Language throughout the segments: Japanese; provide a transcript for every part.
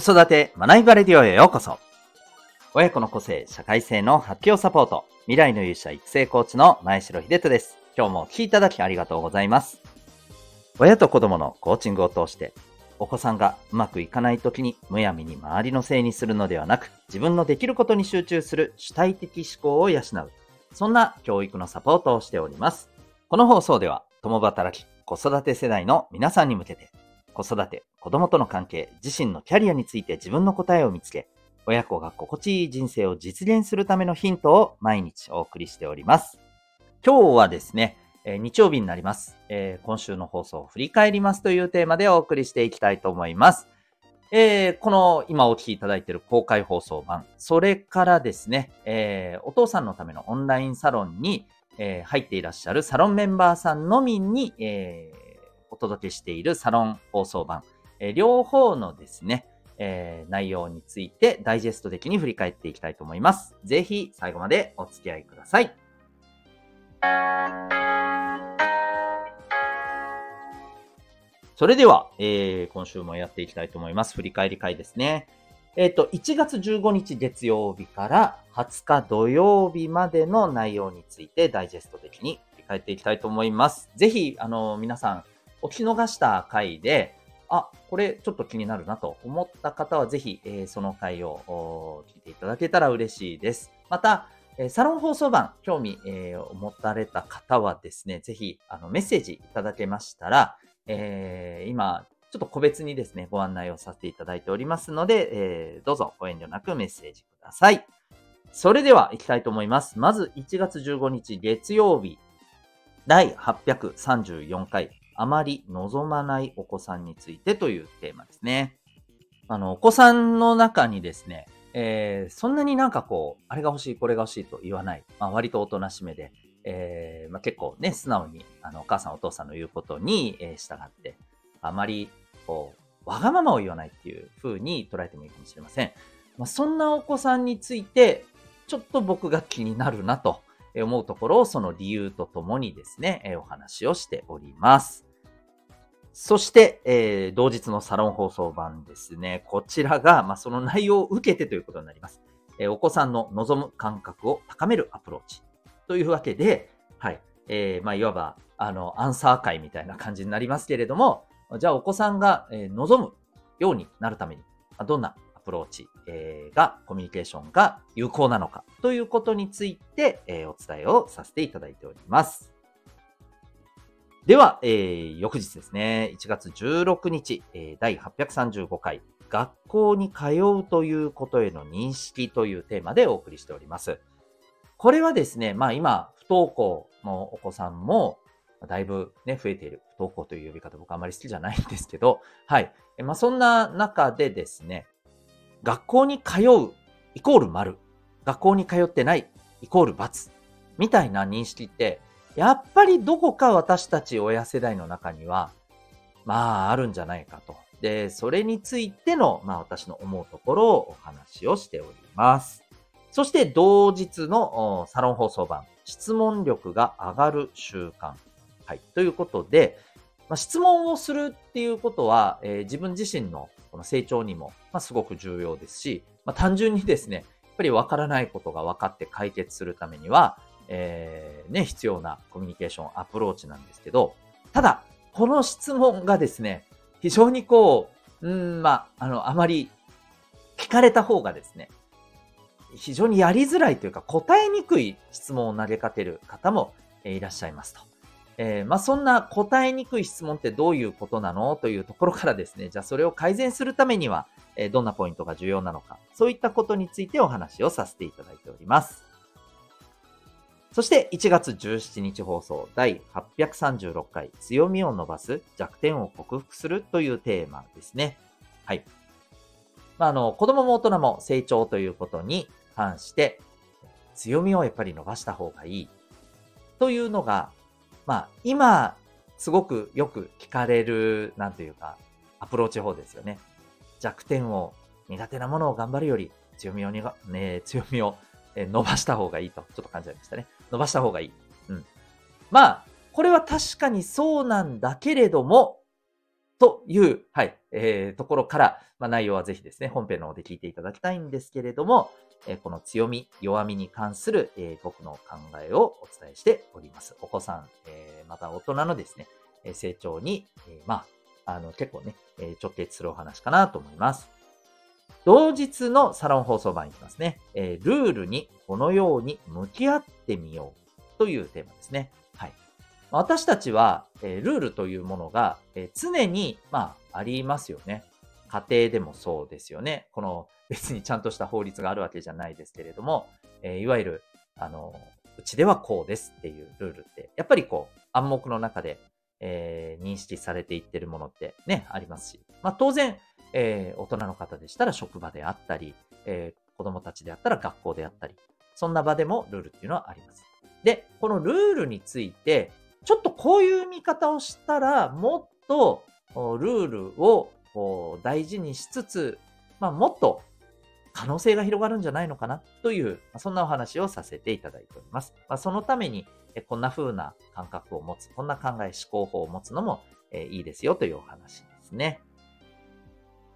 子育て学びバレディオへようこそ。親子の個性、社会性の発揮をサポート、未来の勇者育成コーチの前城秀人です。今日もお聴きいただきありがとうございます。親と子供のコーチングを通して、お子さんがうまくいかない時にむやみに周りのせいにするのではなく、自分のできることに集中する主体的思考を養う、そんな教育のサポートをしております。この放送では、共働き、子育て世代の皆さんに向けて、子育て、子供との関係、自身のキャリアについて自分の答えを見つけ、親子が心地いい人生を実現するためのヒントを毎日お送りしております。今日はですね、え、日曜日になります、えー、今週の放送を振り返りますというテーマでお送りしていきたいと思います。えー、この今お聴きいただいている公開放送版、それからですね、えお父さんのためのオンラインサロンに、え入っていらっしゃるサロンメンバーさんのみに、えお届けしているサロン放送版、え両方のですね、えー、内容についてダイジェスト的に振り返っていきたいと思います。ぜひ最後までお付き合いください。それでは、えー、今週もやっていきたいと思います。振り返り会ですね。えっ、ー、と、1月15日月曜日から20日土曜日までの内容についてダイジェスト的に振り返っていきたいと思います。ぜひ、あの、皆さん、お聞き逃した回で、あ、これちょっと気になるなと思った方はぜひ、えー、その回を聞いていただけたら嬉しいです。また、えサロン放送版、興味、えー、持たれた方はですね、ぜひあのメッセージいただけましたら、えー、今、ちょっと個別にですね、ご案内をさせていただいておりますので、えー、どうぞご遠慮なくメッセージください。それでは行きたいと思います。まず1月15日月曜日、第834回あまり望まないお子さんについてというテーマですね。あの、お子さんの中にですね、えー、そんなになんかこう、あれが欲しい、これが欲しいと言わない、まあ、割とおとなしめで、えーまあ、結構ね、素直にあのお母さんお父さんの言うことに、えー、従って、あまりこう、わがままを言わないっていう風に捉えてもいいかもしれません。まあ、そんなお子さんについて、ちょっと僕が気になるなと思うところをその理由とともにですね、お話をしております。そして、えー、同日のサロン放送版ですね。こちらが、まあ、その内容を受けてということになります。えー、お子さんの望む感覚を高めるアプローチ。というわけで、はい。えー、まあ、いわば、あの、アンサー会みたいな感じになりますけれども、じゃあお子さんが、え、望むようになるために、どんなアプローチ、え、が、コミュニケーションが有効なのかということについて、え、お伝えをさせていただいております。では、えー、翌日ですね、1月16日、えー、第835回、学校に通うということへの認識というテーマでお送りしております。これはですね、まあ今、不登校のお子さんも、だいぶね、増えている。不登校という呼び方僕あまり好きじゃないんですけど、はい。まあそんな中でですね、学校に通うイコール丸、学校に通ってないイコール×みたいな認識ってやっぱりどこか私たち親世代の中には、まあ、あるんじゃないかと。で、それについての、まあ、私の思うところをお話をしております。そして、同日のサロン放送版、質問力が上がる習慣。はい。ということで、まあ、質問をするっていうことは、えー、自分自身のこの成長にも、まあ、すごく重要ですし、まあ、単純にですね、やっぱりわからないことが分かって解決するためには、えー、ね、必要なコミュニケーションアプローチなんですけど、ただ、この質問がですね、非常にこう、うん、まあ、あの、あまり聞かれた方がですね、非常にやりづらいというか答えにくい質問を投げかける方もいらっしゃいますと。えー、まあ、そんな答えにくい質問ってどういうことなのというところからですね、じゃあそれを改善するためには、えどんなポイントが重要なのか、そういったことについてお話をさせていただいております。そして1月17日放送第836回強みを伸ばす弱点を克服するというテーマですね。はい。まあ、あの、子供も大人も成長ということに関して強みをやっぱり伸ばした方がいいというのが、まあ、今すごくよく聞かれる、なんというか、アプローチ法ですよね。弱点を苦手なものを頑張るより強みを、ね、強みを伸ばした方がいいと、ちょっと感じましたね。伸ばした方がいい。うん。まあ、これは確かにそうなんだけれども、という、はい、えー、ところから、まあ、内容はぜひですね、本編の方で聞いていただきたいんですけれども、えー、この強み、弱みに関する、えー、僕の考えをお伝えしております。お子さん、えー、また大人のですね、成長に、えー、まあ、あの、結構ね、え直結するお話かなと思います。同日のサロン放送版いきますね。えー、ルールにこのように向き合ってみようというテーマですね。はい私たちは、えー、ルールというものが、えー、常に、まあ、ありますよね。家庭でもそうですよね。この別にちゃんとした法律があるわけじゃないですけれども、えー、いわゆる、あの、うちではこうですっていうルールって、やっぱりこう、暗黙の中で、えー、認識されていってるものってね、ありますし、まあ当然、えー、大人の方でしたら職場であったり、えー、子供たちであったら学校であったり、そんな場でもルールっていうのはあります。で、このルールについて、ちょっとこういう見方をしたら、もっとルールを大事にしつつ、まあ、もっと可能性が広がるんじゃないのかなという、そんなお話をさせていただいております。まあ、そのために、こんな風な感覚を持つ、こんな考え、思考法を持つのもいいですよというお話ですね。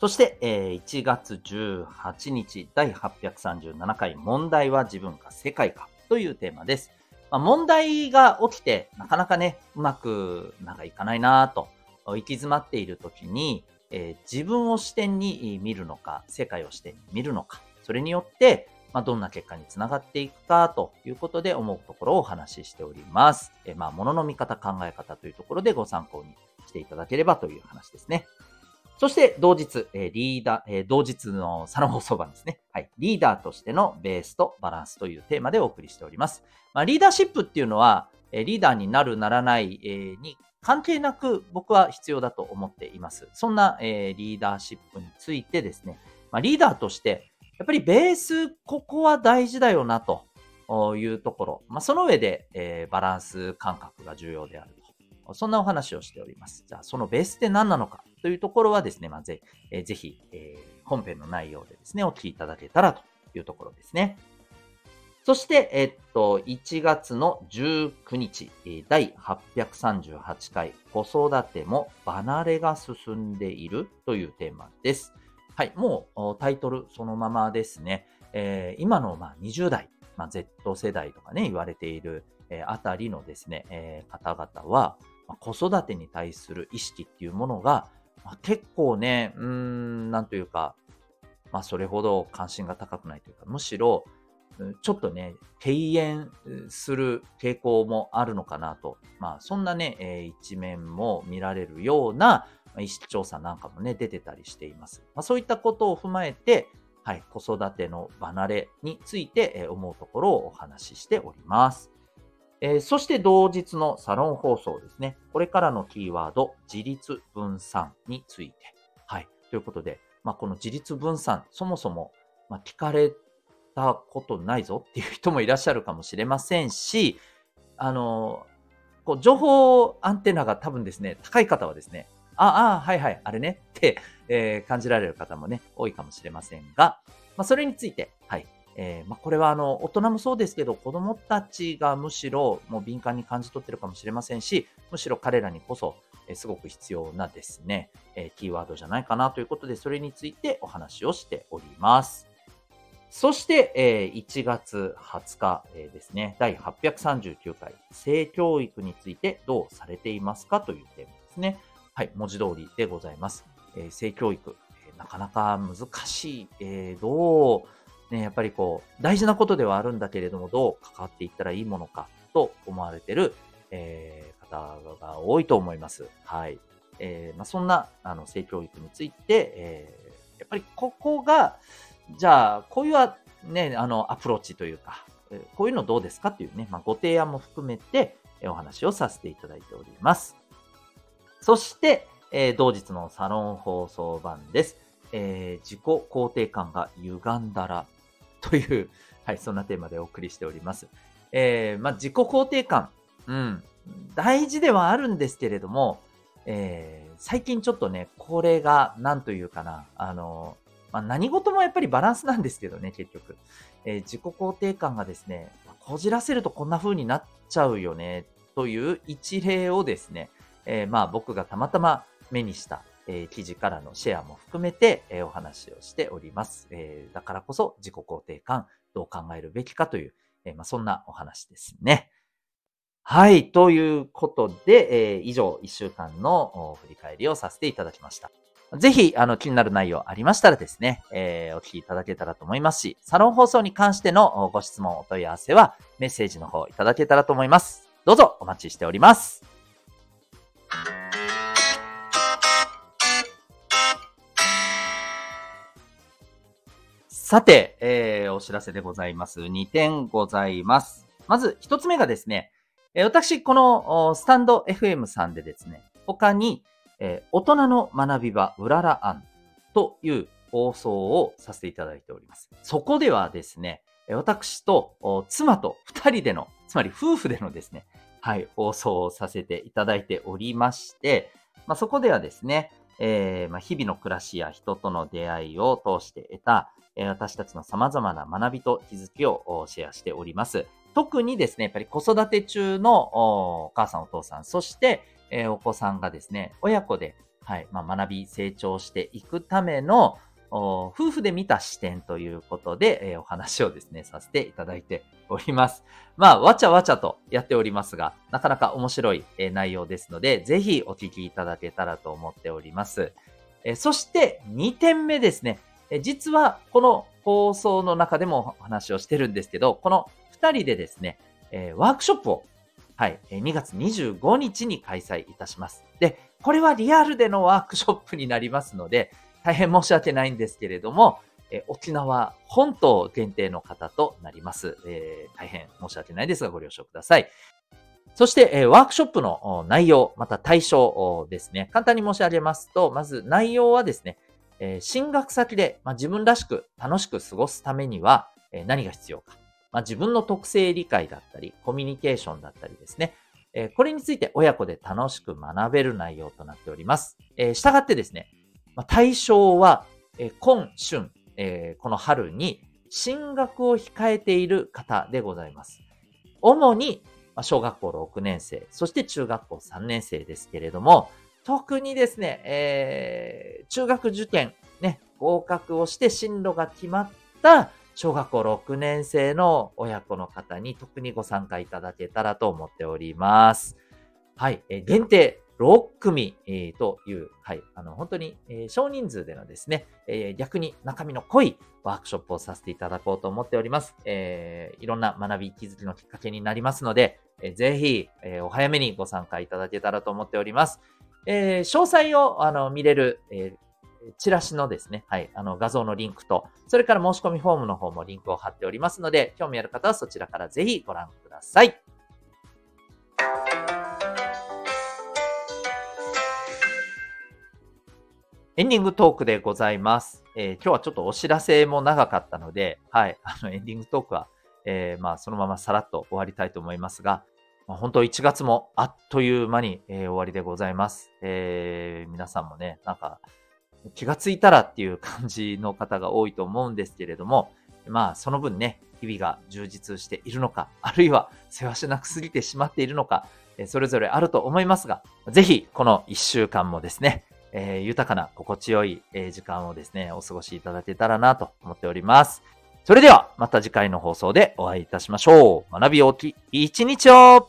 そして、1月18日第837回問題は自分か世界かというテーマです。まあ、問題が起きて、なかなかね、うまくなんかいかないなと、行き詰まっている時に、えー、自分を視点に見るのか、世界を視点に見るのか、それによって、まあ、どんな結果につながっていくかということで思うところをお話ししております。えー、まあ、物の見方、考え方というところでご参考にしていただければという話ですね。そして同日、えー、リーダー、えー、同日のサロン放送版ですね。はい。リーダーとしてのベースとバランスというテーマでお送りしております。まあ、リーダーシップっていうのは、えー、リーダーになるならない、えー、に関係なく僕は必要だと思っています。そんな、えー、リーダーシップについてですね、まあ、リーダーとして、やっぱりベース、ここは大事だよなというところ。まあ、その上で、えー、バランス感覚が重要である。そんなお話をしております。じゃあ、そのベースって何なのかというところはですね、まあ、ぜえ、ぜひ、えー、本編の内容でですね、お聞きいただけたらというところですね。そして、えっと、1月の19日、第838回、子育ても離れが進んでいるというテーマです。はい、もうタイトルそのままですね。えー、今のまあ20代、まあ、Z 世代とかね、言われている、えー、あたりのですね、えー、方々は、子育てに対する意識っていうものが、まあ、結構ね、うーん、なんというか、まあ、それほど関心が高くないというか、むしろ、ちょっとね、敬遠する傾向もあるのかなと。まあ、そんなね、えー、一面も見られるような、意識調査なんかもね、出てたりしています。まあ、そういったことを踏まえて、はい、子育ての離れについて、えー、思うところをお話ししております。えー、そして同日のサロン放送ですね。これからのキーワード、自立分散について。はい。ということで、まあ、この自立分散、そもそも、まあ、聞かれたことないぞっていう人もいらっしゃるかもしれませんし、あの、こう情報アンテナが多分ですね、高い方はですね、ああ、はいはい、あれねって、えー、感じられる方もね、多いかもしれませんが、まあ、それについて、はい、えー、まあ、これはあの大人もそうですけど子供たちがむしろもう敏感に感じ取ってるかもしれませんしむしろ彼らにこそ、え、すごく必要なですね、え、キーワードじゃないかなということでそれについてお話をしております。そして、え1月20日、えですね、第839回、性教育についてどうされていますかというテーマですね。はい、文字通りでございます。え性教育、えなかなか難しい、えどうね、やっぱりこう、大事なことではあるんだけれども、どう関わっていったらいいものかと思われてる、えー、方が多いと思います。はい。えー、まあ、そんな、あの、性教育について、えー、やっぱりここが、じゃあ、こういうね、あの、アプローチというか、こういうのどうですかっていうね、まあ、ご提案も含めて、お話をさせていただいております。そして、えー、同日のサロン放送版です。えー、自己肯定感が歪んだらという、はい、そんなテーマでお送りしております。えー、まあ、自己肯定感、うん、大事ではあるんですけれども、えー、最近ちょっとね、これが、なんというかな、あの、まあ、何事もやっぱりバランスなんですけどね、結局。えー、自己肯定感がですね、こじらせるとこんな風になっちゃうよね、という一例をですね、えー、まあ僕がたまたま目にした、えー、記事からのシェアも含めて、えー、お話をしております、えー。だからこそ自己肯定感、どう考えるべきかという、えまあ、そんなお話ですね。はい。ということで、え以上1週間の振り返りをさせていただきました。ぜひ、あの、気になる内容ありましたらですね、えー、お聞きいただけたらと思いますし、サロン放送に関してのご質問、お問い合わせは、メッセージの方いただけたらと思います。どうぞお待ちしております。さて、えー、お知らせでございます。2点ございます。まず、1つ目がですね、私、このスタンド FM さんでですね、他に、えー、大人の学び場うらら案という放送をさせていただいております。そこではですね、私と妻と二人での、つまり夫婦でのですね、はい、放送をさせていただいておりまして、まあ、そこではですね、えー、まあ、日々の暮らしや人との出会いを通して得た、えー、私たちの様々な学びと気づきをシェアしております。特にですね、やっぱり子育て中のお母さんお父さん、そして、えー、お子さんがですね、親子で、はい、まあ、学び、成長していくための、夫婦で見た視点ということで、えー、お話をですね、させていただいております。まあ、わちゃわちゃとやっておりますが、なかなか面白い、内容ですので、ぜひお聞きいただけたらと思っております。そして2点目ですね、実はこの放送の中でもお話をしてるんですけど、この2人でですね、ワークショップをはい、2月25日に開催いたします。で、これはリアルでのワークショップになりますので、大変申し訳ないんですけれども、え沖縄本島限定の方となります、えー、大変申し訳ないですがご了承ください。そして、えワークショップの内容、また対象ですね。簡単に申し上げますと、まず内容はですね、え進学先で、ま自分らしく楽しく過ごすためには、え何が必要か。ま、自分の特性理解だったり、コミュニケーションだったりですね。えこれについて親子で楽しく学べる内容となっております。えー、従ってですね、ま、対象は、え今春、えー、この春に進学を控えている方でございます。主に、小学校6年生、そして中学校3年生ですけれども、特にですね、えー、中学受験、ね、合格をして進路が決まった小学校6年生の親子の方に特にご参加いただけたらと思っております。はい。え限定6組、えー、という、はい。あの、本当に、えー、少人数でのですね、えー、逆に中身の濃いワークショップをさせていただこうと思っております。えいろんな学び、気づきのきっかけになりますので、えぜひ、えお早めにご参加いただけたらと思っております。え詳細をあの見れる、えチラシのですね、はい、あの画像のリンクと、それから申し込みフォームの方もリンクを貼っておりますので、興味ある方はそちらからぜひご覧ください。エンディングトークでございます。えー、今日はちょっとお知らせも長かったので、はい、あのエンディングトークは、えー、まあそのままさらっと終わりたいと思いますが、まあ、本当1月もあっという間に、えー、終わりでございます。えー、皆さんもね、なんか気がついたらっていう感じの方が多いと思うんですけれども、まあその分ね、日々が充実しているのか、あるいは世話しなくすぎてしまっているのか、それぞれあると思いますが、ぜひこの1週間もですね、えー、豊かな心地よい、え時間をですね、お過ごしいただけたらなと思っております。それではまた次回の放送でお会いいたしましょう。学び大きい一日を